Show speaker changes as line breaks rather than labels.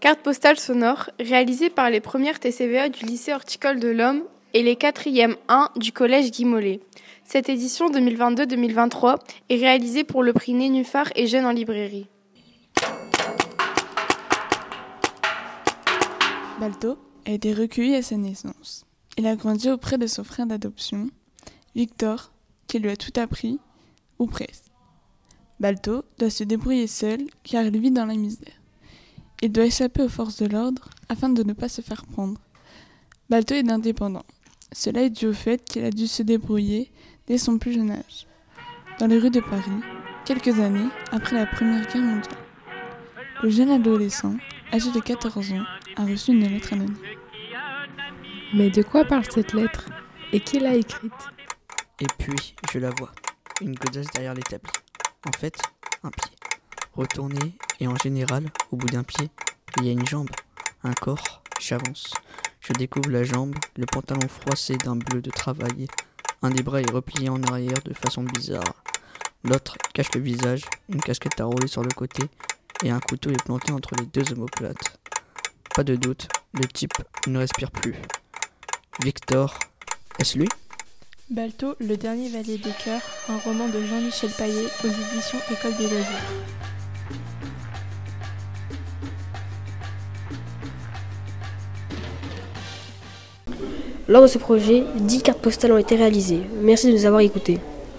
Carte postale sonore réalisée par les premières TCVA du lycée horticole de l'Homme et les 4e 1 du collège Guy Mollet. Cette édition 2022-2023 est réalisée pour le prix Nénuphar et Jeunes en librairie.
Balto a été recueilli à sa naissance. Il a grandi auprès de son frère d'adoption, Victor, qui lui a tout appris, ou presque. Balto doit se débrouiller seul car il vit dans la misère. Il doit échapper aux forces de l'ordre afin de ne pas se faire prendre. Balto est indépendant. Cela est dû au fait qu'il a dû se débrouiller dès son plus jeune âge. Dans les rues de Paris, quelques années après la Première Guerre mondiale. Le jeune adolescent, âgé de 14 ans, a reçu une lettre anonyme.
Mais de quoi parle cette lettre Et qui l'a écrite?
Et puis, je la vois, une godasse derrière l'établi. En fait, un pied retourner et en général, au bout d'un pied, il y a une jambe, un corps, j'avance. Je découvre la jambe, le pantalon froissé d'un bleu de travail. Un des bras est replié en arrière de façon bizarre. L'autre cache le visage, une casquette à rouler sur le côté et un couteau est planté entre les deux omoplates. Pas de doute, le type ne respire plus. Victor, est-ce lui?
Balto, le dernier valet des cœurs, un roman de Jean-Michel Paillet aux éditions École des loisirs.
Lors de ce projet, 10 cartes postales ont été réalisées. Merci de nous avoir écoutés.